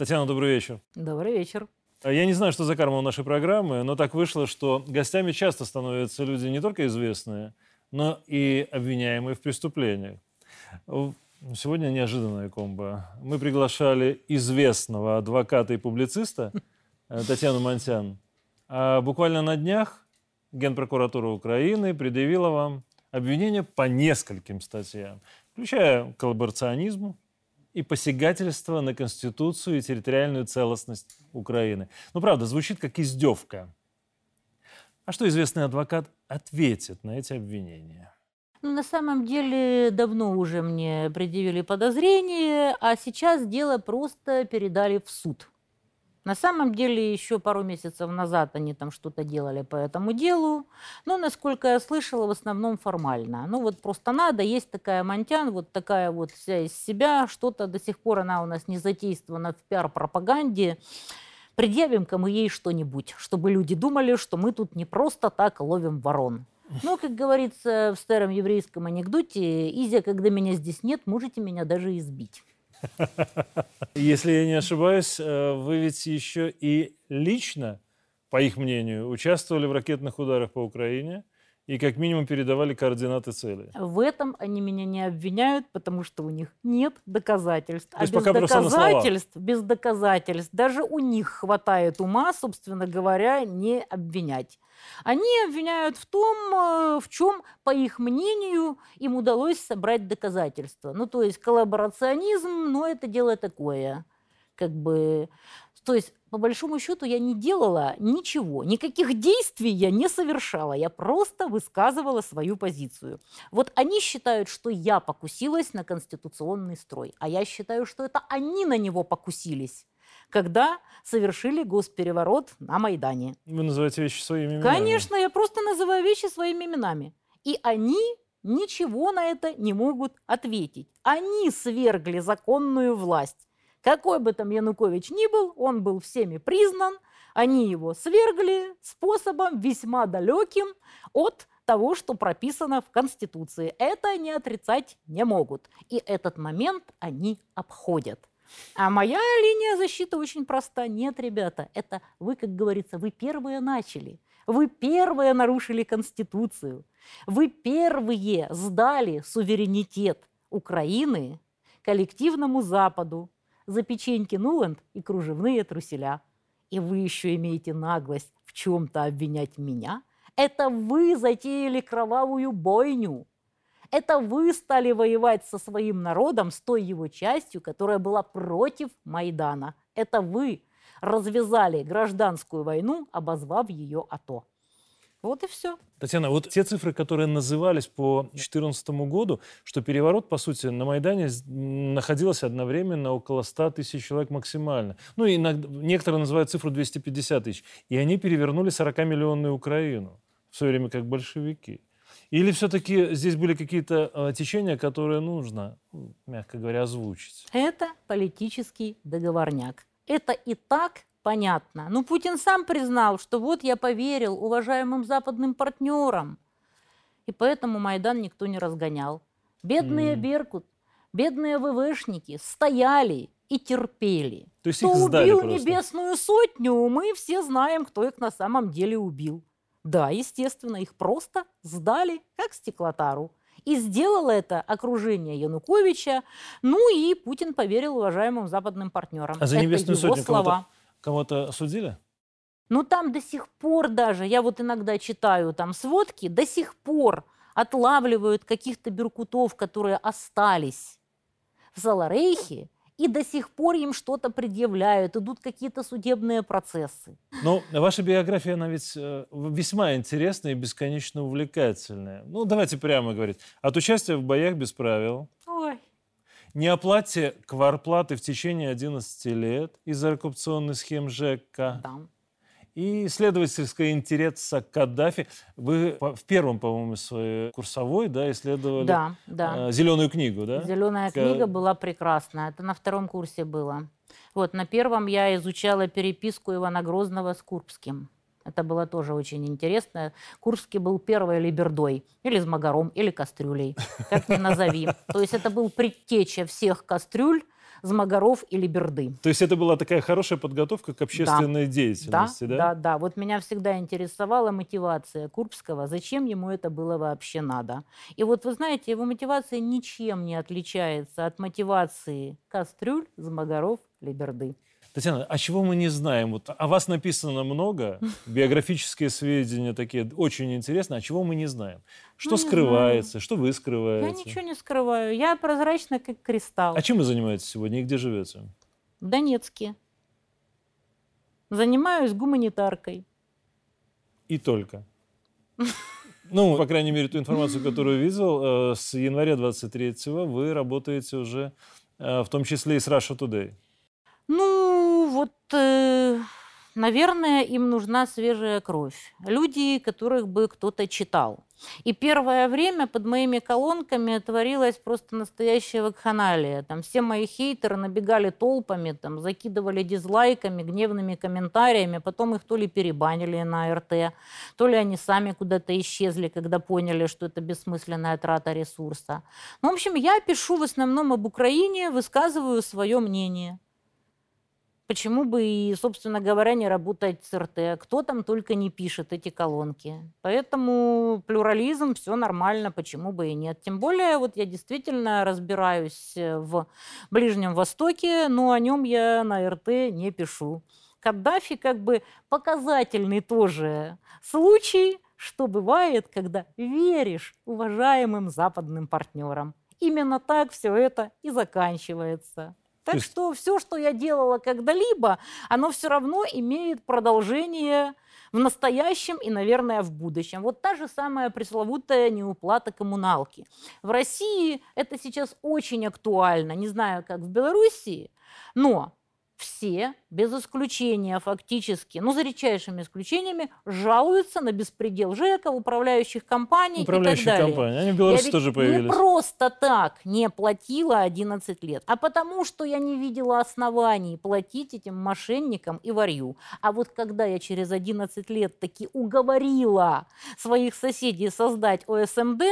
Татьяна, добрый вечер. Добрый вечер. Я не знаю, что за карма у нашей программы, но так вышло, что гостями часто становятся люди не только известные, но и обвиняемые в преступлениях. Сегодня неожиданная комбо. Мы приглашали известного адвоката и публициста э, Татьяну Монтян. А буквально на днях Генпрокуратура Украины предъявила вам обвинения по нескольким статьям, включая коллаборационизм, и посягательство на Конституцию и территориальную целостность Украины. Ну, правда, звучит как издевка. А что известный адвокат ответит на эти обвинения? Ну, на самом деле, давно уже мне предъявили подозрение, а сейчас дело просто передали в суд. На самом деле, еще пару месяцев назад они там что-то делали по этому делу, но, насколько я слышала, в основном формально. Ну вот просто надо, есть такая Монтян, вот такая вот вся из себя, что-то до сих пор она у нас не затействована в пиар-пропаганде. Предъявим-ка мы ей что-нибудь, чтобы люди думали, что мы тут не просто так ловим ворон. Ну, как говорится в старом еврейском анекдоте, «Изя, когда меня здесь нет, можете меня даже избить». Если я не ошибаюсь, э, вы ведь еще и лично, по их мнению, участвовали в ракетных ударах по Украине и как минимум передавали координаты цели. В этом они меня не обвиняют, потому что у них нет доказательств. То а без доказательств, без доказательств, даже у них хватает ума, собственно говоря, не обвинять. Они обвиняют в том, э, в чем, по их мнению, им удалось собрать доказательства. Ну, то есть коллаборационизм, но это дело такое. Как бы то есть, по большому счету, я не делала ничего, никаких действий я не совершала, я просто высказывала свою позицию. Вот они считают, что я покусилась на конституционный строй, а я считаю, что это они на него покусились когда совершили госпереворот на Майдане. Вы называете вещи своими именами? Конечно, я просто называю вещи своими именами. И они ничего на это не могут ответить. Они свергли законную власть. Какой бы там Янукович ни был, он был всеми признан, они его свергли способом весьма далеким от того, что прописано в Конституции. Это они отрицать не могут. И этот момент они обходят. А моя линия защиты очень проста. Нет, ребята, это вы, как говорится, вы первые начали. Вы первые нарушили Конституцию. Вы первые сдали суверенитет Украины коллективному Западу за печеньки Нуланд и кружевные труселя. И вы еще имеете наглость в чем-то обвинять меня? Это вы затеяли кровавую бойню. Это вы стали воевать со своим народом, с той его частью, которая была против Майдана. Это вы развязали гражданскую войну, обозвав ее АТО. Вот и все. Татьяна, вот те цифры, которые назывались по 2014 году, что переворот, по сути, на Майдане находился одновременно около 100 тысяч человек максимально. Ну, и иногда, некоторые называют цифру 250 тысяч. И они перевернули 40-миллионную Украину в свое время как большевики. Или все-таки здесь были какие-то э, течения, которые нужно, мягко говоря, озвучить? Это политический договорняк. Это и так понятно. Ну, Путин сам признал, что вот я поверил уважаемым западным партнерам. И поэтому Майдан никто не разгонял. Бедные mm. Беркут, бедные ВВшники стояли и терпели. То есть кто их убил просто. небесную сотню, мы все знаем, кто их на самом деле убил. Да, естественно, их просто сдали как стеклотару. И сделало это окружение Януковича. Ну и Путин поверил уважаемым западным партнерам. А за это небесную сотню слова. Кого-то, кого осудили? Ну там до сих пор даже, я вот иногда читаю там сводки, до сих пор отлавливают каких-то беркутов, которые остались в Саларейхе, и до сих пор им что-то предъявляют, идут какие-то судебные процессы. Ну, ваша биография, она ведь э, весьма интересная и бесконечно увлекательная. Ну, давайте прямо говорить. От участия в боях без правил. Ой. Не оплате кварплаты в течение 11 лет из-за коррупционной схем ЖЭКа. Да и исследовательская интереса Каддафи. Вы в первом, по-моему, своей курсовой да, исследовали да, да. Э, зеленую книгу, да? Зеленая К... книга была прекрасная. Это на втором курсе было. Вот, на первом я изучала переписку Ивана Грозного с Курбским. Это было тоже очень интересно. Курский был первой либердой, или с магаром, или кастрюлей, как ни назови. То есть это был предтеча всех кастрюль, Змагаров или Берды. То есть это была такая хорошая подготовка к общественной да. деятельности, да? Да, да, Вот меня всегда интересовала мотивация Курбского, зачем ему это было вообще надо. И вот вы знаете, его мотивация ничем не отличается от мотивации Кастрюль, Змагаров, Либерды. Татьяна, а чего мы не знаем? Вот о вас написано много, биографические сведения такие очень интересные, а чего мы не знаем? Что ну, скрывается, знаю. что вы скрываете? Я ничего не скрываю, я прозрачна, как кристалл. А чем вы занимаетесь сегодня и где живете? В Донецке. Занимаюсь гуманитаркой. И только? Ну, по крайней мере, ту информацию, которую видел, э, с января 23-го вы работаете уже, э, в том числе и с Russia Today. Ну, вот, э, наверное, им нужна свежая кровь. Люди, которых бы кто-то читал. И первое время под моими колонками творилась просто настоящая вакханалия. Там все мои хейтеры набегали толпами, там, закидывали дизлайками, гневными комментариями. Потом их то ли перебанили на РТ, то ли они сами куда-то исчезли, когда поняли, что это бессмысленная трата ресурса. Ну, в общем, я пишу в основном об Украине, высказываю свое мнение. Почему бы и, собственно говоря, не работать с РТ? Кто там только не пишет эти колонки. Поэтому плюрализм, все нормально, почему бы и нет. Тем более, вот я действительно разбираюсь э, в Ближнем Востоке, но о нем я на РТ не пишу. Каддафи как бы показательный тоже случай, что бывает, когда веришь уважаемым западным партнерам. Именно так все это и заканчивается. Так есть... что все, что я делала когда-либо, оно все равно имеет продолжение в настоящем и, наверное, в будущем. Вот та же самая пресловутая неуплата коммуналки. В России это сейчас очень актуально. Не знаю, как в Белоруссии, но все, без исключения фактически, ну, за редчайшими исключениями, жалуются на беспредел ЖЭКа, управляющих компаний управляющих и так далее. компаний. Они в Беларуси я тоже появились. не просто так не платила 11 лет, а потому что я не видела оснований платить этим мошенникам и варью. А вот когда я через 11 лет таки уговорила своих соседей создать ОСМД,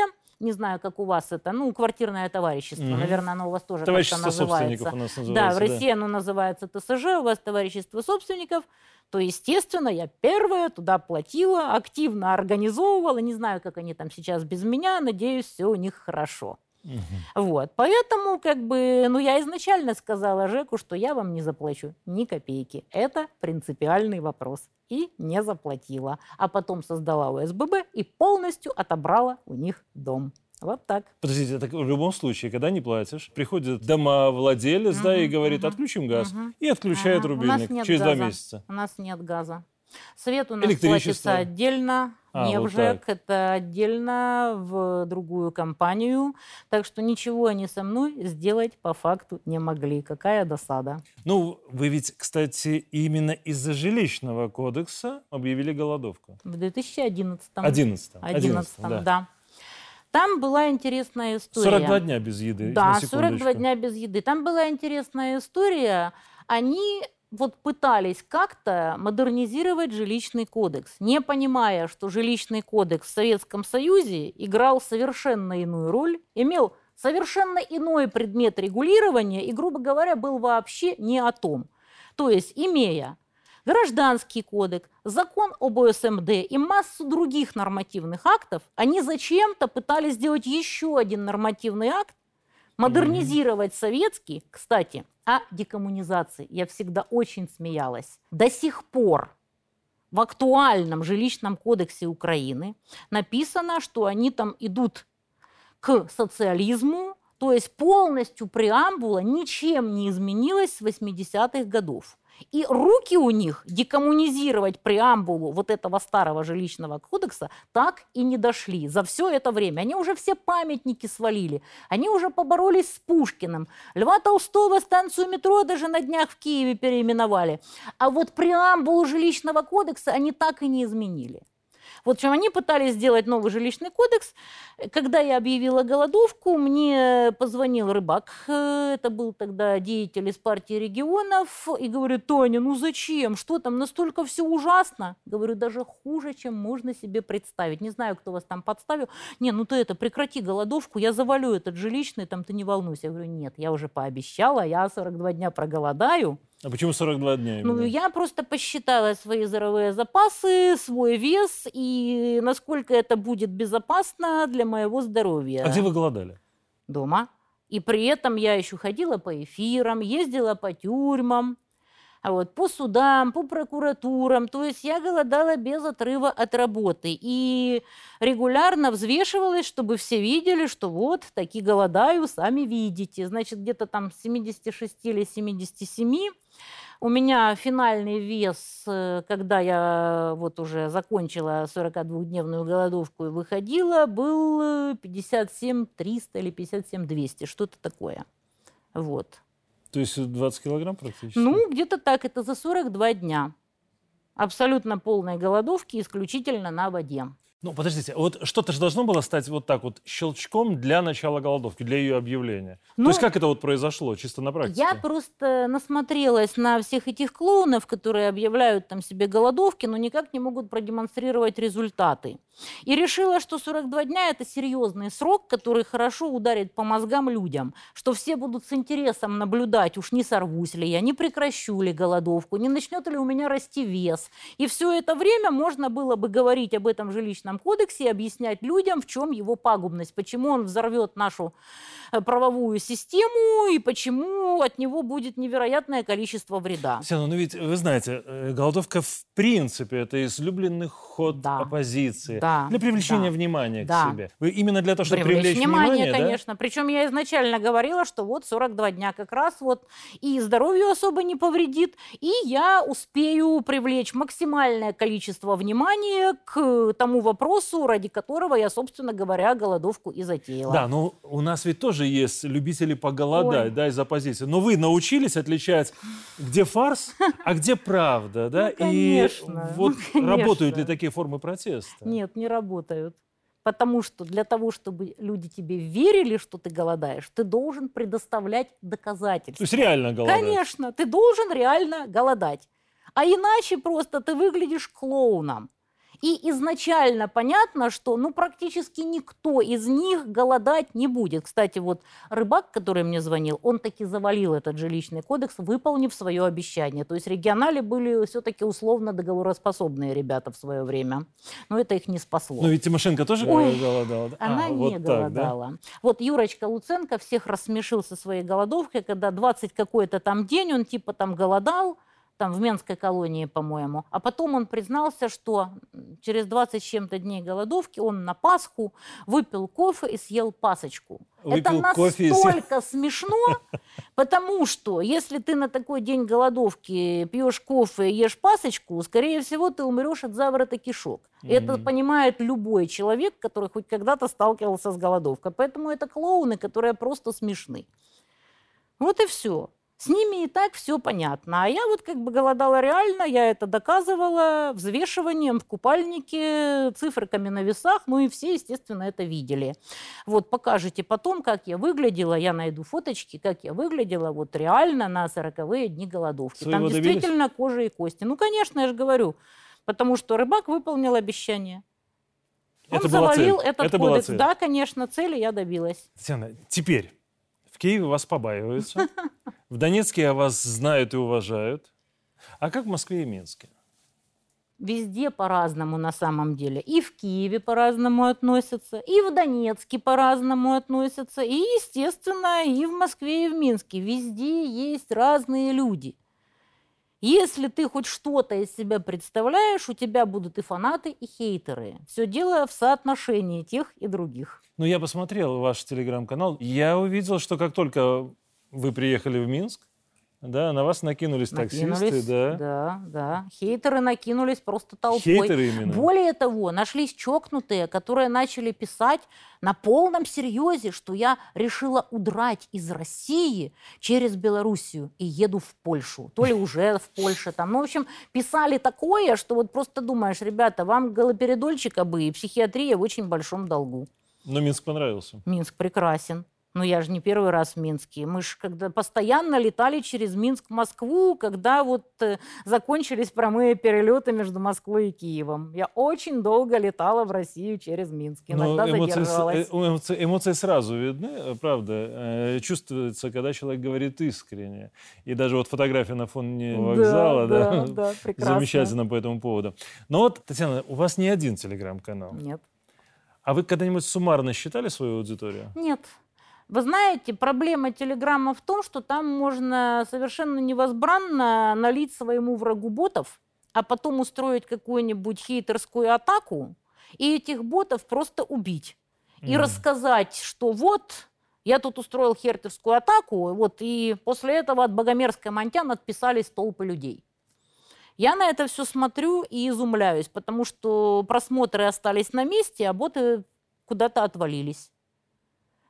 не знаю, как у вас это, ну, квартирное товарищество, mm-hmm. наверное, оно у вас тоже как-то называется. у нас называется. Да, в России да. оно называется ТСЖ, у вас товарищество собственников, то, естественно, я первая туда платила, активно организовывала, не знаю, как они там сейчас без меня, надеюсь, все у них хорошо. Угу. Вот, поэтому, как бы, ну, я изначально сказала Жеку, что я вам не заплачу ни копейки. Это принципиальный вопрос. И не заплатила. А потом создала ОСББ и полностью отобрала у них дом. Вот так. Подождите, так в любом случае, когда не платишь, приходит домовладелец, угу, да, и говорит, угу, отключим газ, угу. и отключает угу. рубильник через газа. два месяца. У нас нет газа. Свет у нас платится отдельно, а, не вот так. это отдельно в другую компанию. Так что ничего они со мной сделать по факту не могли. Какая досада. Ну, вы ведь, кстати, именно из-за жилищного кодекса объявили голодовку. В 2011. 11. 11, да. да. Там была интересная история. 42 дня без еды. Да, 42 дня без еды. Там была интересная история. Они вот пытались как-то модернизировать жилищный кодекс, не понимая, что жилищный кодекс в Советском Союзе играл совершенно иную роль, имел совершенно иной предмет регулирования и, грубо говоря, был вообще не о том. То есть, имея Гражданский кодекс, закон об ОСМД и массу других нормативных актов, они зачем-то пытались сделать еще один нормативный акт, модернизировать советский, кстати, о декоммунизации. Я всегда очень смеялась. До сих пор в актуальном жилищном кодексе Украины написано, что они там идут к социализму, то есть полностью преамбула ничем не изменилась с 80-х годов. И руки у них декоммунизировать преамбулу вот этого старого жилищного кодекса так и не дошли за все это время. Они уже все памятники свалили. Они уже поборолись с Пушкиным. Льва Толстого станцию метро даже на днях в Киеве переименовали. А вот преамбулу жилищного кодекса они так и не изменили. Вот, в общем, они пытались сделать новый жилищный кодекс. Когда я объявила голодовку, мне позвонил рыбак, это был тогда деятель из партии регионов, и говорит, Тоня, ну зачем, что там, настолько все ужасно? Говорю, даже хуже, чем можно себе представить. Не знаю, кто вас там подставил. Не, ну ты это, прекрати голодовку, я завалю этот жилищный, там ты не волнуйся. Я говорю, нет, я уже пообещала, я 42 дня проголодаю. А почему 42 дня? Именно? Ну, я просто посчитала свои здоровые запасы, свой вес и насколько это будет безопасно для моего здоровья. А где вы голодали? Дома. И при этом я еще ходила по эфирам, ездила по тюрьмам, а вот, по судам, по прокуратурам. То есть я голодала без отрыва от работы. И регулярно взвешивалась, чтобы все видели, что вот, таки голодаю, сами видите. Значит, где-то там 76 или 77 у меня финальный вес, э, когда я вот уже закончила 42-дневную голодовку и выходила, был 57 300 или 57 200, что-то такое. Вот. То есть 20 килограмм практически? Ну, где-то так. Это за 42 дня. Абсолютно полной голодовки, исключительно на воде. Ну, подождите, вот что-то же должно было стать вот так вот щелчком для начала голодовки, для ее объявления. Ну, То есть как это вот произошло, чисто на практике? Я просто насмотрелась на всех этих клоунов, которые объявляют там себе голодовки, но никак не могут продемонстрировать результаты. И решила, что 42 дня – это серьезный срок, который хорошо ударит по мозгам людям, что все будут с интересом наблюдать, уж не сорвусь ли я, не прекращу ли голодовку, не начнет ли у меня расти вес. И все это время можно было бы говорить об этом жилищном кодексе и объяснять людям, в чем его пагубность, почему он взорвет нашу э, правовую систему и почему от него будет невероятное количество вреда. Татьяна, ну ведь вы знаете, э, голодовка в принципе это излюбленный ход да. оппозиции. Да для привлечения да, внимания да. к себе. Вы именно для того, чтобы Привлечь привлечь внимание, внимание, конечно. Да? Причем я изначально говорила, что вот 42 дня как раз вот и здоровью особо не повредит, и я успею привлечь максимальное количество внимания к тому вопросу, ради которого я, собственно говоря, голодовку и затеяла. Да, но у нас ведь тоже есть любители поголодать, Ой. да, из оппозиции. Но вы научились отличать, где фарс, а где правда, да? Ну, конечно. И вот ну, работают ли такие формы протеста? Нет, не работают. Потому что для того, чтобы люди тебе верили, что ты голодаешь, ты должен предоставлять доказательства. То есть реально голодать? Конечно, ты должен реально голодать. А иначе просто ты выглядишь клоуном. И изначально понятно, что ну, практически никто из них голодать не будет. Кстати, вот рыбак, который мне звонил, он таки завалил этот жилищный кодекс, выполнив свое обещание. То есть регионали были все-таки условно договороспособные ребята в свое время. Но это их не спасло. Но ведь Тимошенко тоже Ой, голодала. Она а, не вот голодала. Так, да? Вот Юрочка Луценко всех рассмешил со своей голодовкой, когда 20 какой-то там день он типа там голодал, там в Менской колонии, по-моему. А потом он признался, что через 20 с чем-то дней голодовки он на Пасху выпил кофе и съел пасочку. Выпил Это настолько и... смешно, потому что если ты на такой день голодовки пьешь кофе и ешь пасочку, скорее всего, ты умрешь от заворота кишок. Mm-hmm. Это понимает любой человек, который хоть когда-то сталкивался с голодовкой. Поэтому это клоуны, которые просто смешны. Вот и все. С ними и так все понятно. А я вот как бы голодала реально, я это доказывала взвешиванием в купальнике, циферками на весах, ну и все, естественно, это видели. Вот покажете потом, как я выглядела, я найду фоточки, как я выглядела вот реально на 40-е дни голодовки. Своего Там добились? действительно кожа и кости. Ну, конечно, я же говорю, потому что рыбак выполнил обещание. Он это завалил цель. этот это кодекс. Да, конечно, цели я добилась. Татьяна, теперь в Киеве вас побаиваются, в Донецке вас знают и уважают. А как в Москве и Минске? Везде по-разному на самом деле. И в Киеве по-разному относятся, и в Донецке по-разному относятся, и, естественно, и в Москве, и в Минске. Везде есть разные люди – если ты хоть что-то из себя представляешь, у тебя будут и фанаты, и хейтеры. Все дело в соотношении тех и других. Ну, я посмотрел ваш телеграм-канал. Я увидел, что как только вы приехали в Минск, да, на вас накинулись, Накинулись, таксисты, да. да, да. Хейтеры накинулись просто толпой. Хейтеры именно. Более того, нашлись чокнутые, которые начали писать на полном серьезе, что я решила удрать из России через Белоруссию и еду в Польшу. То ли уже в Польше там. Ну, в общем, писали такое, что вот просто думаешь, ребята, вам галоперидольчика бы и психиатрия в очень большом долгу. Но Минск понравился. Минск прекрасен. Ну, я же не первый раз в Минске. Мы же когда постоянно летали через Минск в Москву, когда вот э, закончились прямые перелеты между Москвой и Киевом. Я очень долго летала в Россию через Минск. Но Иногда эмоции, с- задерживалась. э, эмоции, эмоции сразу видны, э, правда. Э, Чувствуется, когда человек говорит искренне. И даже вот фотография на фоне вокзала, да, да, да, прекрасно. замечательно по этому поводу. Но вот, Татьяна, у вас не один телеграм-канал. Нет. А вы когда-нибудь суммарно считали свою аудиторию? Нет. Вы знаете, проблема Телеграма в том, что там можно совершенно невозбранно налить своему врагу ботов, а потом устроить какую-нибудь хейтерскую атаку и этих ботов просто убить. И Мгм. рассказать, что вот, я тут устроил хейтерскую атаку, вот, и после этого от Богомерской Монтян отписались толпы людей. Я на это все смотрю и изумляюсь, потому что просмотры остались на месте, а боты куда-то отвалились.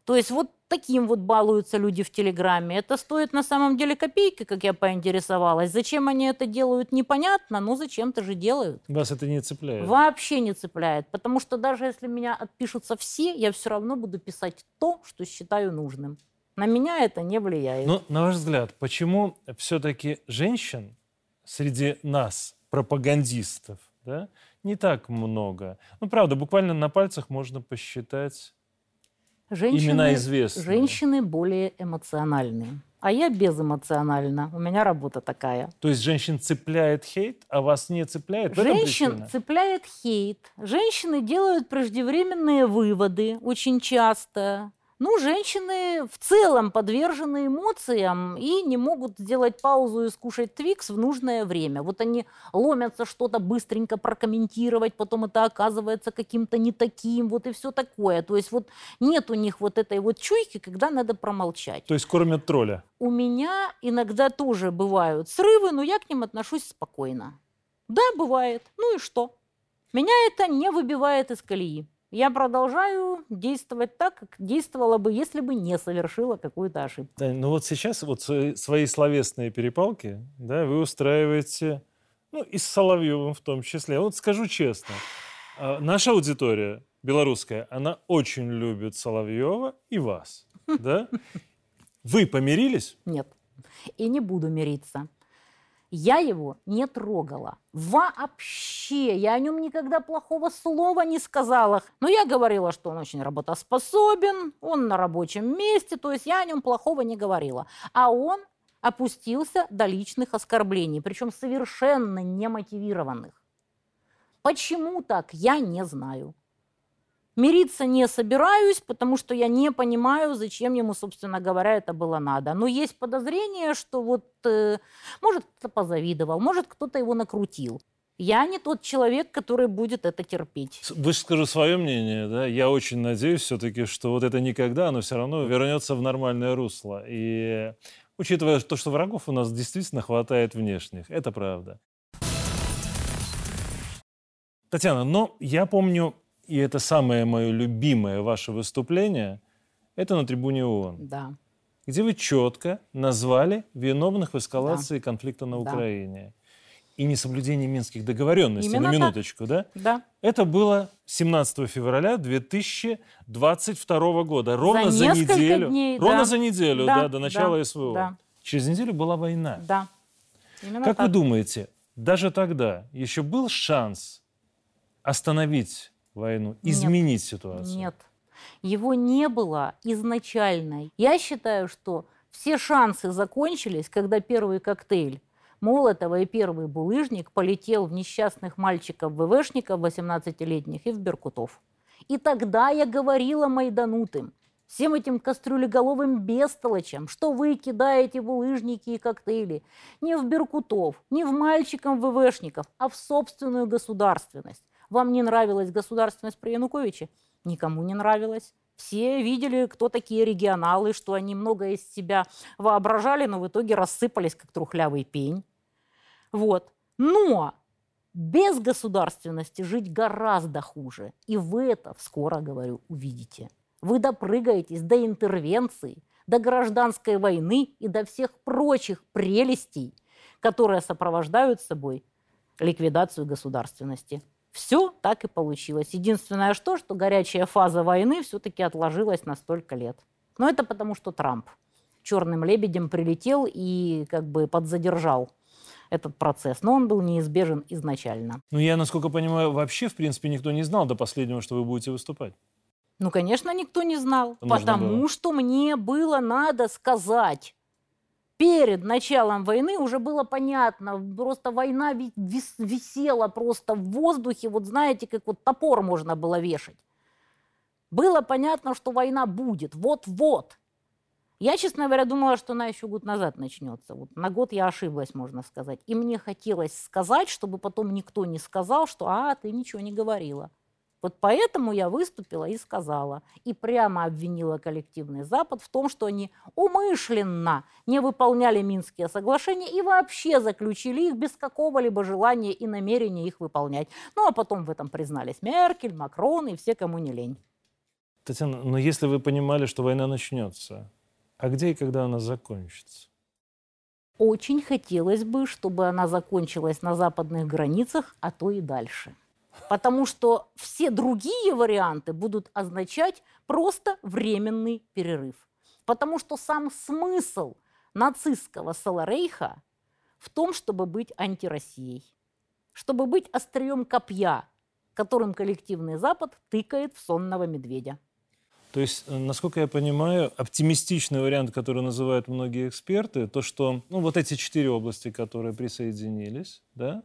То есть вот таким вот балуются люди в Телеграме. Это стоит на самом деле копейки, как я поинтересовалась. Зачем они это делают, непонятно, но зачем-то же делают. Вас это не цепляет? Вообще не цепляет, потому что даже если меня отпишутся все, я все равно буду писать то, что считаю нужным. На меня это не влияет. Но, на ваш взгляд, почему все-таки женщин среди нас, пропагандистов, да, не так много? Ну, правда, буквально на пальцах можно посчитать имена известные. женщины более эмоциональные. А я безэмоциональна. У меня работа такая. То есть женщин цепляет хейт, а вас не цепляет? Женщин цепляет хейт. Женщины делают преждевременные выводы очень часто. Ну, женщины в целом подвержены эмоциям и не могут сделать паузу и скушать твикс в нужное время. Вот они ломятся что-то быстренько прокомментировать, потом это оказывается каким-то не таким, вот и все такое. То есть вот нет у них вот этой вот чуйки, когда надо промолчать. То есть кормят тролля. У меня иногда тоже бывают срывы, но я к ним отношусь спокойно. Да, бывает. Ну и что? Меня это не выбивает из колеи. Я продолжаю действовать так, как действовала бы, если бы не совершила какую-то ошибку. Да, ну вот сейчас вот свои, словесные перепалки, да, вы устраиваете, ну и с Соловьевым в том числе. Вот скажу честно, а, наша аудитория белорусская, она очень любит Соловьева и вас, да? Вы помирились? Нет. И не буду мириться. Я его не трогала. Вообще. Я о нем никогда плохого слова не сказала. Но я говорила, что он очень работоспособен, он на рабочем месте. То есть я о нем плохого не говорила. А он опустился до личных оскорблений, причем совершенно немотивированных. Почему так, я не знаю. Мириться не собираюсь, потому что я не понимаю, зачем ему, собственно говоря, это было надо. Но есть подозрение, что вот, э, может, кто-то позавидовал, может, кто-то его накрутил. Я не тот человек, который будет это терпеть. С- Вы скажу свое мнение, да? Я очень надеюсь все-таки, что вот это никогда, оно все равно вернется в нормальное русло. И учитывая то, что врагов у нас действительно хватает внешних, это правда. Татьяна, но я помню, и это самое мое любимое ваше выступление, это на трибуне ООН, Да. где вы четко назвали виновных в эскалации конфликта на Да. Украине. И несоблюдение минских договоренностей, Именно на так. минуточку, да? Да. Это было 17 февраля 2022 года, ровно За за, неделю, дней, ровно да. за неделю, Да, да, до начала да, СВО. да. Через неделю была война. Да. Именно Как так. вы думаете, даже тогда еще был шанс остановить войну, Нет. изменить ситуацию? Нет. Его не было изначально. Я считаю, что все шансы закончились, когда первый коктейль Молотова и первый булыжник полетел в несчастных мальчиков-ВВшников 18-летних и в Беркутов. И тогда я говорила майданутым, всем этим кастрюлеголовым бестолочам, что вы кидаете булыжники и коктейли не в Беркутов, не в мальчиков-ВВшников, а в собственную государственность. Вам не нравилась государственность при Януковиче? Никому не нравилось. Все видели, кто такие регионалы, что они много из себя воображали, но в итоге рассыпались, как трухлявый пень. Вот. Но без государственности жить гораздо хуже. И вы это, скоро говорю, увидите. Вы допрыгаетесь до интервенции, до гражданской войны и до всех прочих прелестей, которые сопровождают собой ликвидацию государственности. Все так и получилось. Единственное что, что горячая фаза войны все-таки отложилась на столько лет. Но это потому, что Трамп черным лебедем прилетел и как бы подзадержал этот процесс. Но он был неизбежен изначально. Ну, я, насколько понимаю, вообще, в принципе, никто не знал до последнего, что вы будете выступать. Ну, конечно, никто не знал, Нужно потому было. что мне было надо сказать. Перед началом войны уже было понятно, просто война ви- вис- висела просто в воздухе, вот знаете, как вот топор можно было вешать. Было понятно, что война будет, вот-вот. Я, честно говоря, думала, что она еще год назад начнется. Вот на год я ошиблась, можно сказать. И мне хотелось сказать, чтобы потом никто не сказал, что «а, ты ничего не говорила». Вот поэтому я выступила и сказала, и прямо обвинила коллективный Запад в том, что они умышленно не выполняли Минские соглашения и вообще заключили их без какого-либо желания и намерения их выполнять. Ну а потом в этом признались Меркель, Макрон и все, кому не лень. Татьяна, но если вы понимали, что война начнется, а где и когда она закончится? Очень хотелось бы, чтобы она закончилась на западных границах, а то и дальше. Потому что все другие варианты будут означать просто временный перерыв. Потому что сам смысл нацистского Саларейха в том, чтобы быть антироссией, чтобы быть острием копья, которым коллективный Запад тыкает в сонного медведя. То есть, э, насколько я понимаю, оптимистичный вариант, который называют многие эксперты, то, что ну, вот эти четыре области, которые присоединились, да,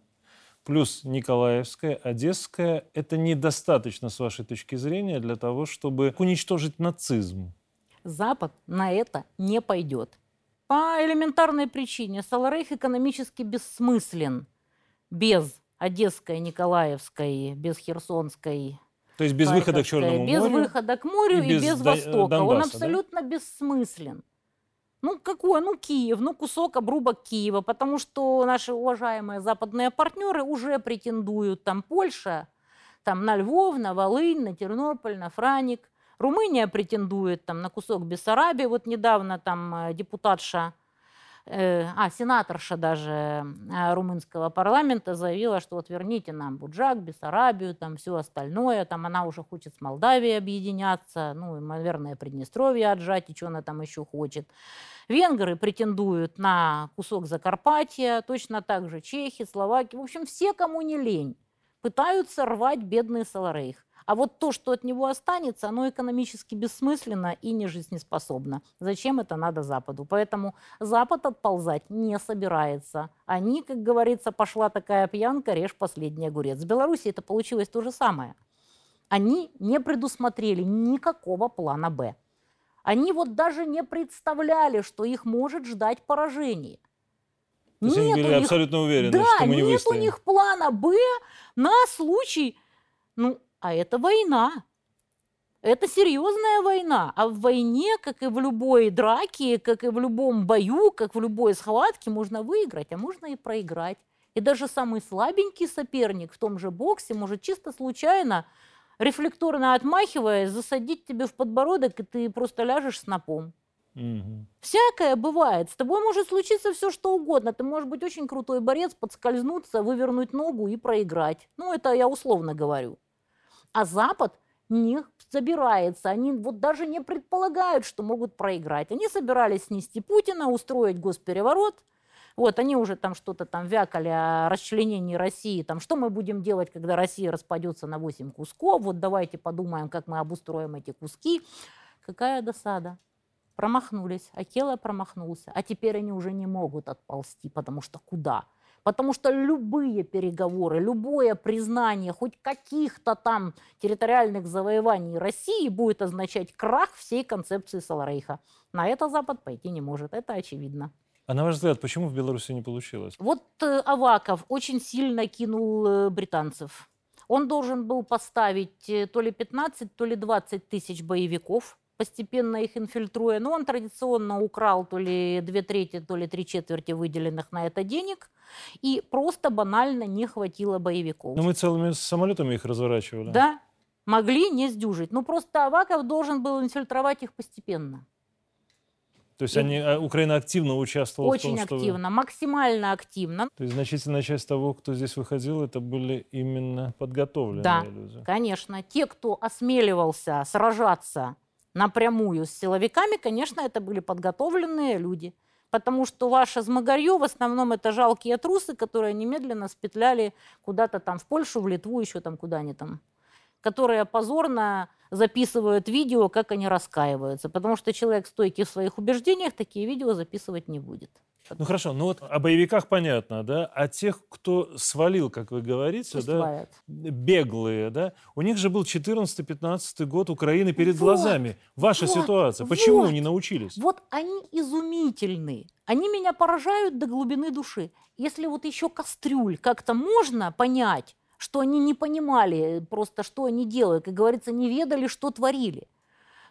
плюс Николаевская, Одесская, это недостаточно, с вашей точки зрения, для того, чтобы уничтожить нацизм. Запад на это не пойдет. По элементарной причине Саларейх экономически бессмыслен без Одесской, Николаевской, без Херсонской, То есть без выхода к Черному без морю. выхода к морю и и без без, Дон- Востока. Он Донбасса, да? абсолютно бессмыслен. Ну, какой? Ну, Киев, ну, кусок обрубок Киева, потому что наши уважаемые западные партнеры уже претендуют, там, Польша, там, на Львов, на Волынь, на Тернополь, на Франик. Румыния претендует там на кусок Бессарабии. Вот недавно там э, депутатша, а, сенаторша даже э, румынского парламента заявила, что вот верните нам Буджак, Бессарабию, там все остальное. Там она уже хочет с Молдавией объединяться, ну, и, наверное, Приднестровье отжать, и что она там еще хочет. Венгры претендуют на кусок Закарпатья, точно так же чехи, словаки. В общем, все, кому не лень, пытаются рвать бедный Саларейх. А вот то, что от него останется, оно экономически бессмысленно и не жизнеспособно. Зачем это надо Западу? Поэтому Запад отползать не собирается. Они, как говорится, пошла такая пьянка, режь последний огурец. В Беларуси это получилось то же самое. Они не предусмотрели никакого плана «Б». Они вот даже не представляли, что их может ждать поражение. То есть они Нет у были них абсолютно уверены, да, что мы не нет выстоим. у них плана Б на случай, ну, а это война. Это серьезная война. А в войне, как и в любой драке, как и в любом бою, как в любой схватке, можно выиграть, а можно и проиграть. И даже самый слабенький соперник в том же боксе может чисто случайно, рефлекторно отмахиваясь, засадить тебе в подбородок, и ты просто ляжешь снопом. Мгм. Всякое бывает. С тобой может случиться все, что угодно. Ты можешь быть очень крутой борец, подскользнуться, вывернуть ногу и проиграть. Ну, это я условно говорю. А Запад не собирается. Они вот даже не предполагают, что могут проиграть. Они собирались снести Путина, устроить госпереворот. Вот, они уже там что-то там вякали о расчленении России. Там, что мы будем делать, когда Россия распадется на 8 кусков? Вот давайте подумаем, как мы обустроим эти куски. Какая досада. Промахнулись. Акела промахнулся. А теперь они уже не могут отползти, потому что куда? Потому что любые переговоры, любое признание хоть каких-то там территориальных завоеваний России будет означать крах всей концепции Саларейха. На это Запад пойти не может, это очевидно. А на ваш взгляд, почему в Беларуси не получилось? Вот э, Аваков очень сильно кинул э, британцев. Он должен был поставить э, то ли 15, то ли 20 тысяч боевиков, постепенно их инфильтруя. Но он традиционно украл то ли две трети, то ли три четверти выделенных на это денег. И просто банально не хватило боевиков. Но мы целыми самолетами их разворачивали. Да, могли не сдюжить. Ну просто Аваков должен был инфильтровать их постепенно. То есть они, а, Украина активно участвовала Очень в том, что... активно, максимально активно. То есть значительная часть того, кто здесь выходил, это были именно подготовленные Да, люди. конечно. Те, кто осмеливался сражаться напрямую с силовиками, конечно, это были подготовленные люди. Потому что ваше змагарье в основном это жалкие трусы, которые немедленно спетляли куда-то там в Польшу, в Литву, еще там куда они там, которые позорно записывают видео, как они раскаиваются. Потому что человек стойкий в своих убеждениях такие видео записывать не будет. Ну хорошо, ну вот о боевиках понятно, да, а тех, кто свалил, как вы говорите, Пусть да, беглые, да, у них же был 14-15 год Украины перед Вот, глазами. Ваша вот, ситуация, почему вот. не научились? Вот они изумительны. Они меня поражают до глубины души. Если вот еще кастрюль как-то можно понять, что они не понимали просто, что они делают, как говорится, не ведали, что творили,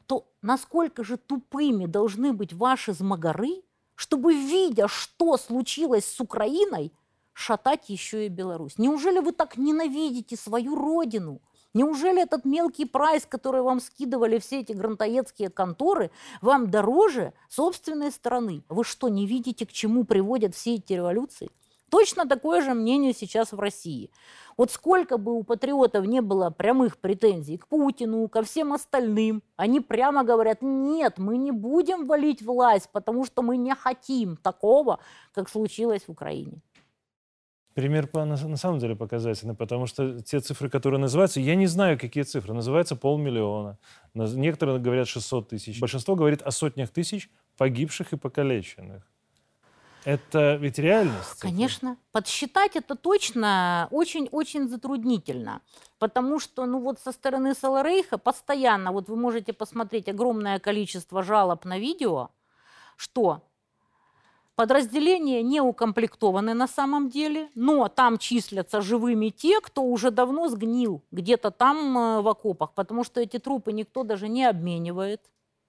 то насколько же тупыми должны быть ваши змагары, чтобы, видя, что случилось с Украиной, шатать еще и Беларусь. Неужели вы так ненавидите свою родину? Неужели этот мелкий прайс, который вам скидывали все эти грантоедские конторы, вам дороже собственной страны? Вы что, не видите, к чему приводят все эти революции? Точно такое же мнение сейчас в России. Вот сколько бы у патриотов не было прямых претензий к Путину, ко всем остальным, они прямо говорят, нет, мы не будем валить власть, потому что мы не хотим такого, как случилось в Украине. Пример на, самом деле показательный, потому что те цифры, которые называются, я не знаю, какие цифры, называется полмиллиона. Некоторые говорят 600 тысяч. Большинство говорит о сотнях тысяч погибших и покалеченных. Это ведь реальность. Конечно. Подсчитать это точно очень-очень затруднительно. Потому что, ну вот со стороны Саларейха постоянно, вот вы можете посмотреть огромное количество жалоб на видео, что подразделения не укомплектованы на самом деле, но там числятся живыми те, кто уже давно сгнил где-то там э, в окопах, потому что эти трупы никто даже не обменивает.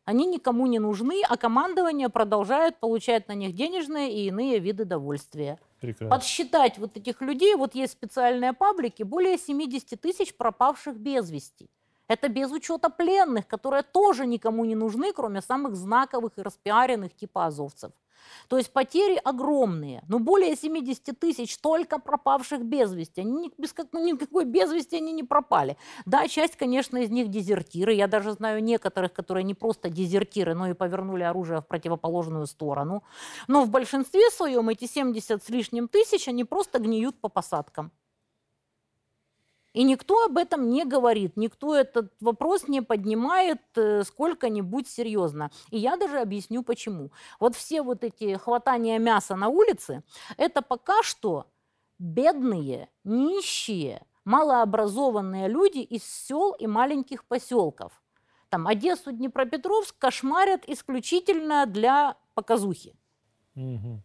Они никому не нужны, а командование продолжает получать на них денежные и иные виды довольствия. Прекрасно. Подсчитать вот этих людей, вот есть специальные паблики, более 70 тысяч пропавших без вести. Это без учета пленных, которые тоже никому не нужны, кроме самых знаковых и распиаренных типа азовцев. То есть потери огромные, но более 70 тысяч только пропавших без вести. Они ни- без ну, никакой без вести они не пропали. Да, часть, конечно, из них дезертиры. Я даже знаю некоторых, которые не просто дезертиры, но и повернули оружие в противоположную сторону. Но в большинстве своем эти 70 с лишним тысяч, они просто гниют по посадкам. И никто об этом не говорит, никто этот вопрос не поднимает э, сколько-нибудь серьезно. И я даже объясню почему. Вот все вот эти хватания мяса на улице, это пока что бедные, нищие, малообразованные люди из сел и маленьких поселков. Там Одессу, Днепропетровск кошмарят исключительно для показухи. Мгм.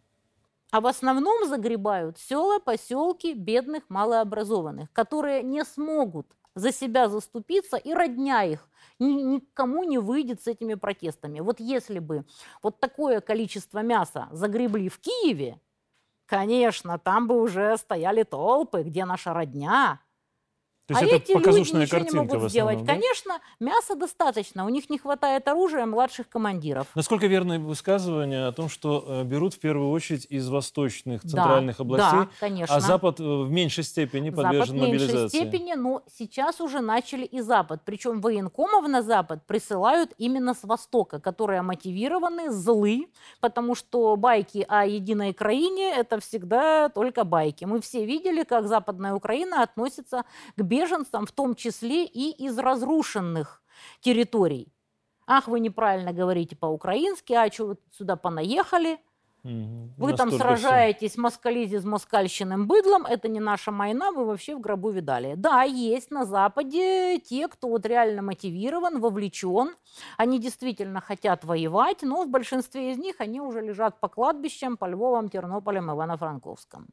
А в основном загребают села, поселки бедных, малообразованных, которые не смогут за себя заступиться, и родня их ни- никому не выйдет с этими протестами. Вот если бы вот такое количество мяса загребли в Киеве, конечно, там бы уже стояли толпы, где наша родня. То есть а это эти люди показушная ничего не могут в сделать. да? Конечно, мяса достаточно, у них не хватает оружия младших командиров. Насколько верно высказывание о том, что э, берут в первую очередь из восточных, Да, центральных областей, да, конечно. а Запад э, в меньшей степени Запад подвержен в меньшей мобилизации? степени, но сейчас уже начали и Запад. Причем военкомов на Запад присылают именно с Востока, которые мотивированы, злы, потому что байки о единой краине – это всегда только байки. Мы все видели, как Западная Украина относится к беженцам, в том числе и из разрушенных территорий. Ах, вы неправильно говорите по-украински, а что вы сюда понаехали? Мгм. Вы там сражаетесь москализи с москальщиным быдлом, это не наша война, вы вообще в гробу видали. Да, есть на Западе те, кто вот реально мотивирован, вовлечен, они действительно хотят воевать, но в большинстве из них они уже лежат по кладбищам, по Львовам, Тернополям, Ивано-Франковском.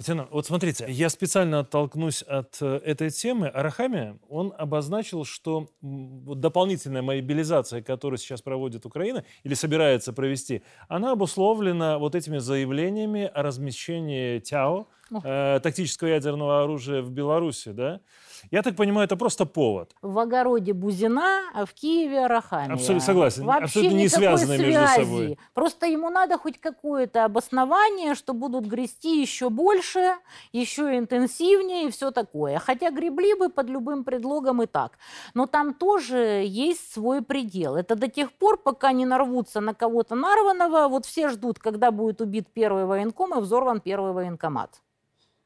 Татьяна, вот смотрите, я специально оттолкнусь от э, этой темы. Арахами, он обозначил, что дополнительная мобилизация, которую сейчас проводит Украина или собирается провести, она обусловлена вот этими заявлениями о размещении ТЯО, э, тактического ядерного оружия в Беларуси, да? Я так понимаю, это просто повод. В огороде Бузина, а в Киеве Арахамия. Абсолютно согласен. Вообще Абсолютно не связанные связи. между собой. Просто ему надо хоть какое-то обоснование, что будут грести еще больше, еще интенсивнее и все такое. Хотя гребли бы под любым предлогом и так. Но там тоже есть свой предел. Это до тех пор, пока не нарвутся на кого-то нарванного. Вот все ждут, когда будет убит первый военком и взорван первый военкомат.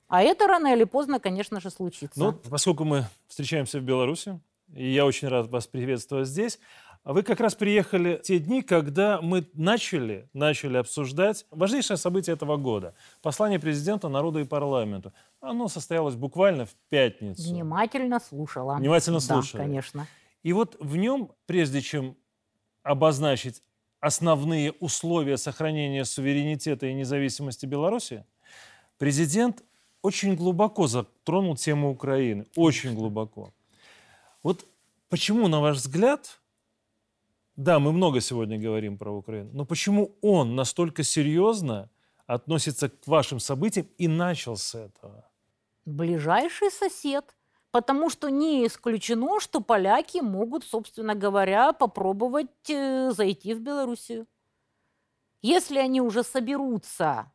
А это рано или поздно, конечно же, случится. Ну, поскольку мы встречаемся в Беларуси, и я очень рад вас приветствовать здесь, вы как раз приехали в те дни, когда мы начали, начали обсуждать важнейшее событие этого года. Послание президента народу и парламенту. Оно состоялось буквально в пятницу. Внимательно слушала. Внимательно слушала. Да, конечно. И вот в нем, прежде чем обозначить основные условия сохранения суверенитета и независимости Беларуси, президент очень глубоко затронул тему Украины. Очень глубоко. Вот почему, на ваш взгляд, да, мы много сегодня говорим про Украину, но почему он настолько серьезно относится к вашим событиям и начал с этого? Ближайший сосед. Потому что не исключено, что поляки могут, собственно говоря, попробовать э, зайти в Белоруссию. Если они уже соберутся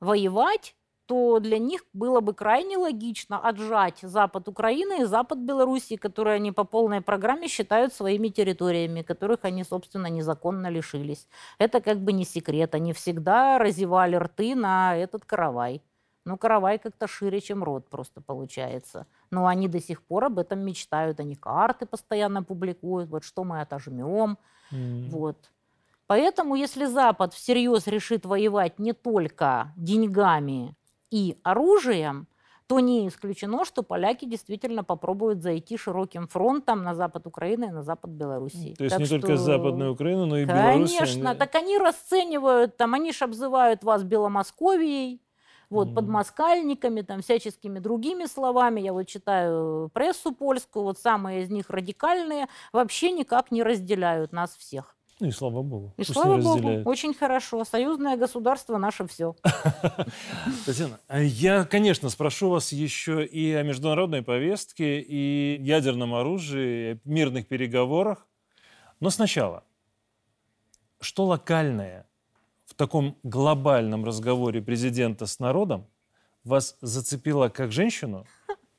воевать, то для них было бы крайне логично отжать запад Украины и запад Белоруссии, которые они по полной программе считают своими территориями, которых они, собственно, незаконно лишились. Это как бы не секрет. Они всегда разевали рты на этот каравай. Ну, каравай как-то шире, чем рот просто получается. Но они до сих пор об этом мечтают. Они карты постоянно публикуют. Вот что мы отожмем. Mm. Вот. Поэтому, если Запад всерьез решит воевать не только деньгами, и оружием, то не исключено, что поляки действительно попробуют зайти широким фронтом на запад Украины и на запад Белоруссии. То есть так не что... только Западная Украина, но и Беларусь. Конечно, они... так они расценивают, там, они ж обзывают вас Беломосковией, вот, mm. подмоскальниками, там, всяческими другими словами. Я вот читаю прессу польскую, вот самые из них радикальные, вообще никак не разделяют нас всех. Ну и слава богу. И слава богу, очень хорошо. Союзное государство наше все. Татьяна, а я, конечно, спрошу вас еще и о международной повестке, и ядерном оружии, и мирных переговорах. Но сначала, что локальное в таком глобальном разговоре президента с народом вас зацепило как женщину,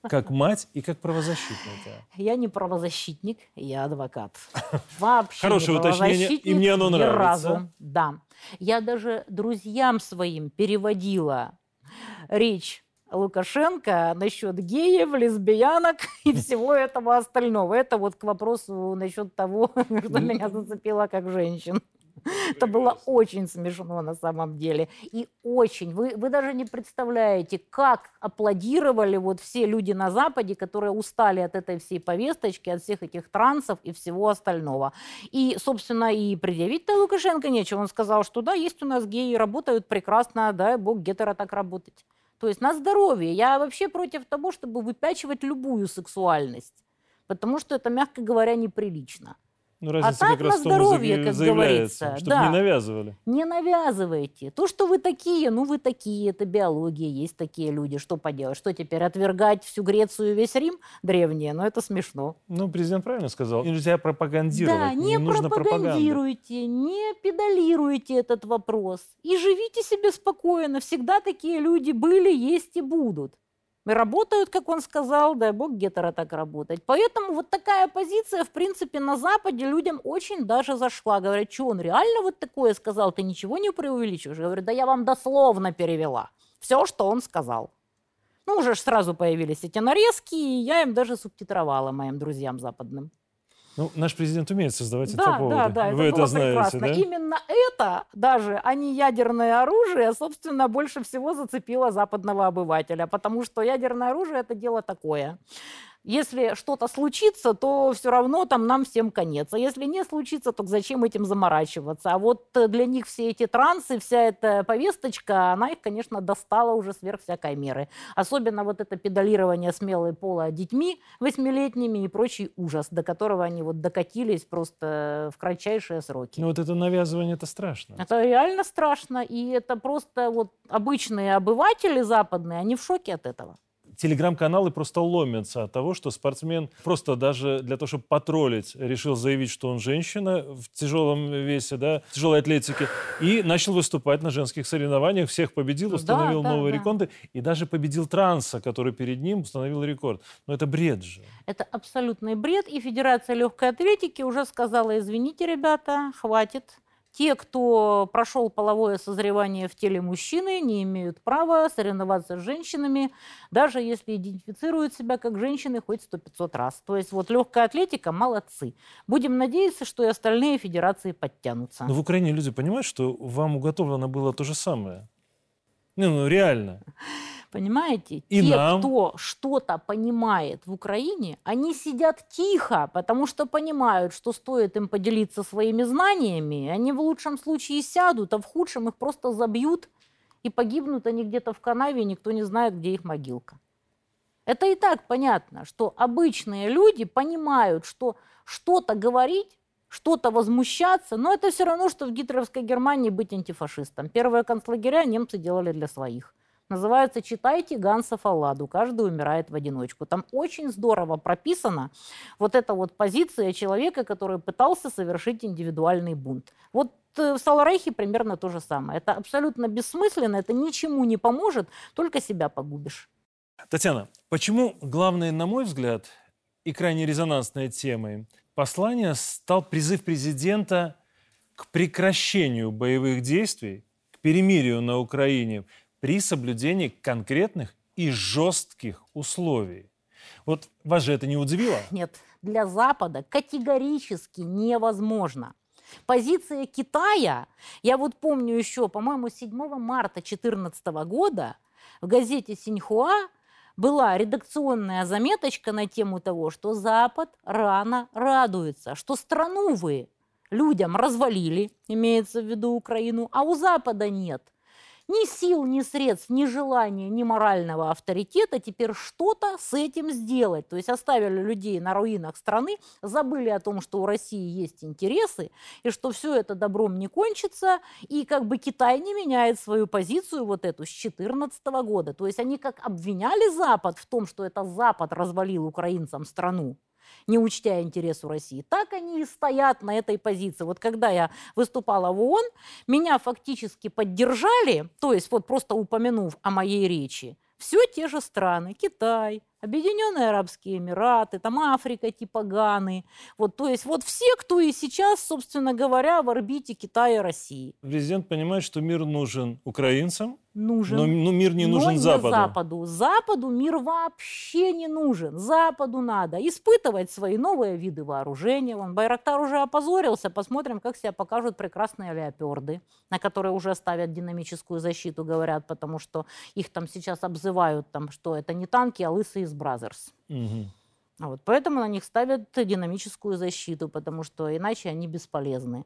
как мать и как правозащитника. Я не правозащитник, я адвокат. Вообще Хорошее не уточнение, и мне оно ни нравится. Разу. Да. Я даже друзьям своим переводила речь Лукашенко насчет геев, лесбиянок и всего этого остального. Это вот к вопросу насчет того, что меня зацепило как женщин. Это было очень смешно на самом деле. И очень. Вы, вы даже не представляете, как аплодировали вот все люди на Западе, которые устали от этой всей повесточки, от всех этих трансов и всего остального. И, собственно, и предъявить-то Лукашенко нечего. Он сказал, что да, есть у нас геи, работают прекрасно, дай бог гетеро так работать. То есть на здоровье. Я вообще против того, чтобы выпячивать любую сексуальность. Потому что это, мягко говоря, неприлично. Ну, а так как на здоровье, как говорится. Чтобы да. не навязывали. Не навязывайте. То, что вы такие, ну вы такие, это биология, есть такие люди. Что поделать? Что теперь, отвергать всю Грецию и весь Рим древние? Ну это смешно. Ну, президент правильно сказал. Нельзя пропагандировать. Да, не, не пропагандируйте, не педалируйте этот вопрос. И живите себе спокойно. Всегда такие люди были, есть и будут работают, как он сказал, дай бог гетеро так работать. Поэтому вот такая позиция, в принципе, на Западе людям очень даже зашла. Говорят, что он реально вот такое сказал, ты ничего не преувеличиваешь? Я говорю, да я вам дословно перевела все, что он сказал. Ну, уже сразу появились эти нарезки, и я им даже субтитровала моим друзьям западным. Ну, наш президент умеет создавать да, инфоповоды. Да, да, Вы это, это знаете, прекрасно. да? Именно это, даже, а не ядерное оружие, собственно, больше всего зацепило западного обывателя, потому что ядерное оружие – это дело такое. Если что-то случится, то все равно там нам всем конец. А если не случится, то зачем этим заморачиваться? А вот э, для них все эти трансы, вся эта повесточка, она их, конечно, достала уже сверх всякой меры. Особенно вот это педалирование смелой пола детьми восьмилетними и прочий ужас, до которого они вот докатились просто в кратчайшие сроки. Ну вот это навязывание, это страшно. Это реально страшно, и это просто вот обычные обыватели западные, они в шоке от этого телеграм-каналы просто ломятся от того, что спортсмен просто даже для того, чтобы потроллить, решил заявить, что он женщина в тяжелом весе, да, в тяжелой атлетике, и начал выступать на женских соревнованиях, всех победил, установил да, да, новые да. рекорды, и даже победил Транса, который перед ним установил рекорд. Но это бред же. Это абсолютный бред, и Федерация легкой атлетики уже сказала, извините, ребята, хватит, те, кто прошел половое созревание в теле мужчины, не имеют права соревноваться с женщинами, даже если идентифицируют себя как женщины хоть сто пятьсот раз. То есть вот легкая атлетика – молодцы. Будем надеяться, что и остальные федерации подтянутся. Но в Украине люди понимают, что вам уготовлено было то же самое. Ну, ну реально. Понимаете? И Те, нам. кто что-то понимает в Украине, они сидят тихо, потому что понимают, что стоит им поделиться своими знаниями, они в лучшем случае сядут, а в худшем их просто забьют, и погибнут они где-то в канаве, и никто не знает, где их могилка. Это и так понятно, что обычные люди понимают, что что-то говорить, что-то возмущаться, но это все равно, что в гитлеровской Германии быть антифашистом. Первые концлагеря немцы делали для своих. Называется «Читайте Ганса Фалладу. Каждый умирает в одиночку». Там очень здорово прописана вот эта вот позиция человека, который пытался совершить индивидуальный бунт. Вот э, в Саларейхе примерно то же самое. Это абсолютно бессмысленно, это ничему не поможет, только себя погубишь. Татьяна, почему главной, на мой взгляд, и крайне резонансной темой послания стал призыв президента к прекращению боевых действий, к перемирию на Украине, при соблюдении конкретных и жестких условий. Вот вас же это не удивило? Нет, для Запада категорически невозможно. Позиция Китая, я вот помню еще, по-моему, 7 марта 2014 года в газете «Синьхуа» была редакционная заметочка на тему того, что Запад рано радуется, что страну вы людям развалили, имеется в виду Украину, а у Запада нет – ни сил, ни средств, ни желания, ни морального авторитета теперь что-то с этим сделать. То есть оставили людей на руинах страны, забыли о том, что у России есть интересы, и что все это добром не кончится, и как бы Китай не меняет свою позицию вот эту с 2014 года. То есть они как обвиняли Запад в том, что это Запад развалил украинцам страну, не учтя интересу России. Так они и стоят на этой позиции. Вот когда я выступала в ООН, меня фактически поддержали, то есть вот просто упомянув о моей речи, все те же страны, Китай, Объединенные Арабские Эмираты, там Африка типа Ганы. Вот, то есть вот все, кто и сейчас, собственно говоря, в орбите Китая и России. Президент понимает, что мир нужен украинцам, нужен. Но, но мир не нужен но Западу. Западу. Западу мир вообще не нужен. Западу надо испытывать свои новые виды вооружения. Вон, Байрактар уже опозорился. Посмотрим, как себя покажут прекрасные леоперды, на которые уже ставят динамическую защиту, говорят, потому что их там сейчас обзывают, там, что это не танки, а лысые Brazzers. Угу. Вот, поэтому на них ставят динамическую защиту, потому что иначе они бесполезны.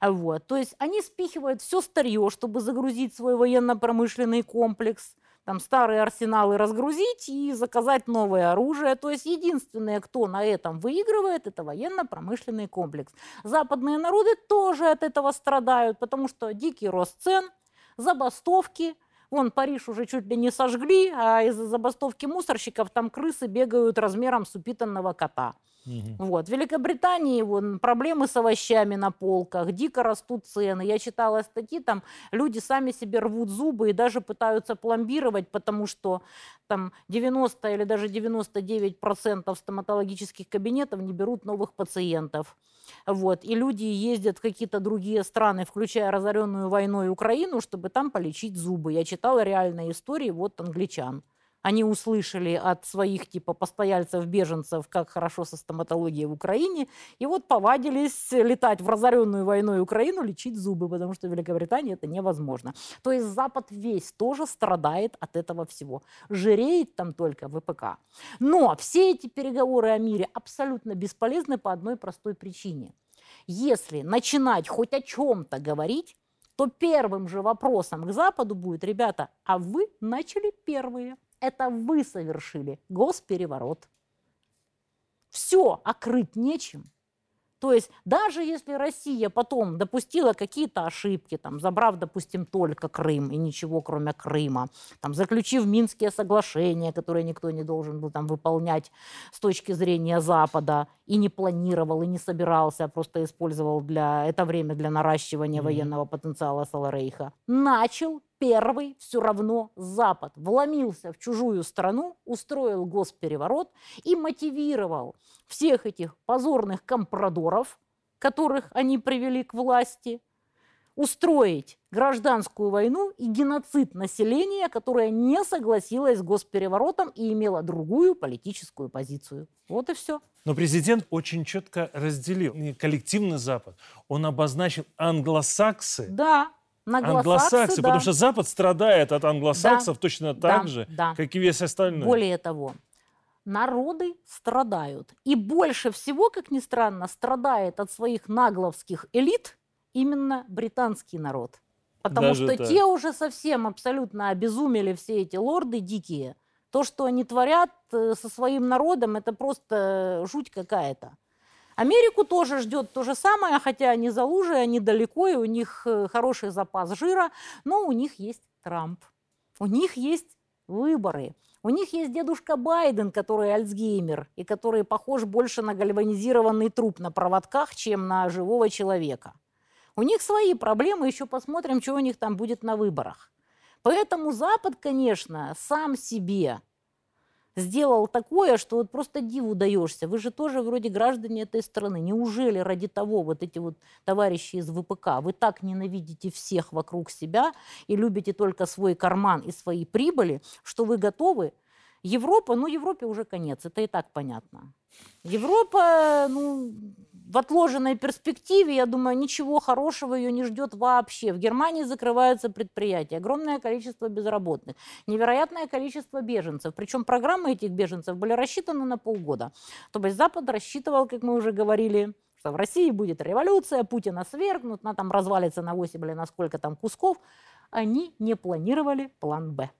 Вот. То есть они спихивают все старье, чтобы загрузить свой военно-промышленный комплекс, там старые арсеналы разгрузить и заказать новое оружие. То есть единственное, кто на этом выигрывает, это военно-промышленный комплекс. Западные народы тоже от этого страдают, потому что дикий рост цен, забастовки – Вон Париж уже чуть ли не сожгли, а из-за забастовки мусорщиков там крысы бегают размером с упитанного кота. Угу. Вот. В Великобритании вон, проблемы с овощами на полках, дико растут цены. Я читала статьи, там люди сами себе рвут зубы и даже пытаются пломбировать, потому что там 90 или даже 99 процентов стоматологических кабинетов не берут новых пациентов. Вот. И люди ездят в какие-то другие страны, включая разоренную войной Украину, чтобы там полечить зубы. Я читала реальные истории вот англичан они услышали от своих типа постояльцев, беженцев, как хорошо со стоматологией в Украине, и вот повадились летать в разоренную войной Украину лечить зубы, потому что в Великобритании это невозможно. То есть Запад весь тоже страдает от этого всего. Жиреет там только ВПК. Но все эти переговоры о мире абсолютно бесполезны по одной простой причине. Если начинать хоть о чем-то говорить, то первым же вопросом к Западу будет, ребята, а вы начали первые. Это вы совершили госпереворот. Все, окрыть а нечем. То есть даже если Россия потом допустила какие-то ошибки, там, забрав, допустим, только Крым и ничего кроме Крыма, там, заключив Минские соглашения, которые никто не должен был там, выполнять с точки зрения Запада, и не планировал, и не собирался, а просто использовал для, это время для наращивания mm-hmm. военного потенциала Саларейха, начал первый все равно Запад вломился в чужую страну, устроил госпереворот и мотивировал всех этих позорных компрадоров, которых они привели к власти, устроить гражданскую войну и геноцид населения, которое не согласилось с госпереворотом и имело другую политическую позицию. Вот и все. Но президент очень четко разделил коллективный Запад. Он обозначил англосаксы да англосаксы, да. потому что Запад страдает от англосаксов да, точно так да, же, да. как и весь остальной. Более того, народы страдают. И больше всего, как ни странно, страдает от своих нагловских элит именно британский народ. Потому Даже что так. те уже совсем абсолютно обезумели, все эти лорды дикие. То, что они творят э, со своим народом, это просто жуть какая-то. Америку тоже ждет то же самое, хотя они за лужей, они далеко, и у них э, хороший запас жира, но у них есть Трамп, у них есть выборы. У них есть дедушка Байден, который альцгеймер, и который похож больше на гальванизированный труп на проводках, чем на живого человека. У них свои проблемы, еще посмотрим, что у них там будет на выборах. Поэтому Запад, конечно, сам себе сделал такое, что вот просто диву даешься. Вы же тоже вроде граждане этой страны. Неужели ради того вот эти вот товарищи из ВПК, вы так ненавидите всех вокруг себя и любите только свой карман и свои прибыли, что вы готовы Европа, ну Европе уже конец, это и так понятно. Европа, ну, в отложенной перспективе, я думаю, ничего хорошего ее не ждет вообще. В Германии закрываются предприятия, огромное количество безработных, невероятное количество беженцев. Причем программы этих беженцев были рассчитаны на полгода. То есть Запад рассчитывал, как мы уже говорили, что в России будет революция, Путина свергнут, она там развалится на 8 или на сколько там кусков. Они не планировали план «Б».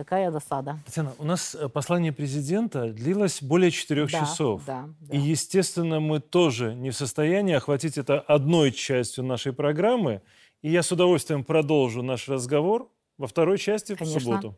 Какая досада. Татьяна, у нас э, послание президента длилось более четырех да, часов. Да, да. И, естественно, мы тоже не в состоянии охватить это одной частью нашей программы. И я с удовольствием продолжу наш разговор во второй части Конечно. в субботу.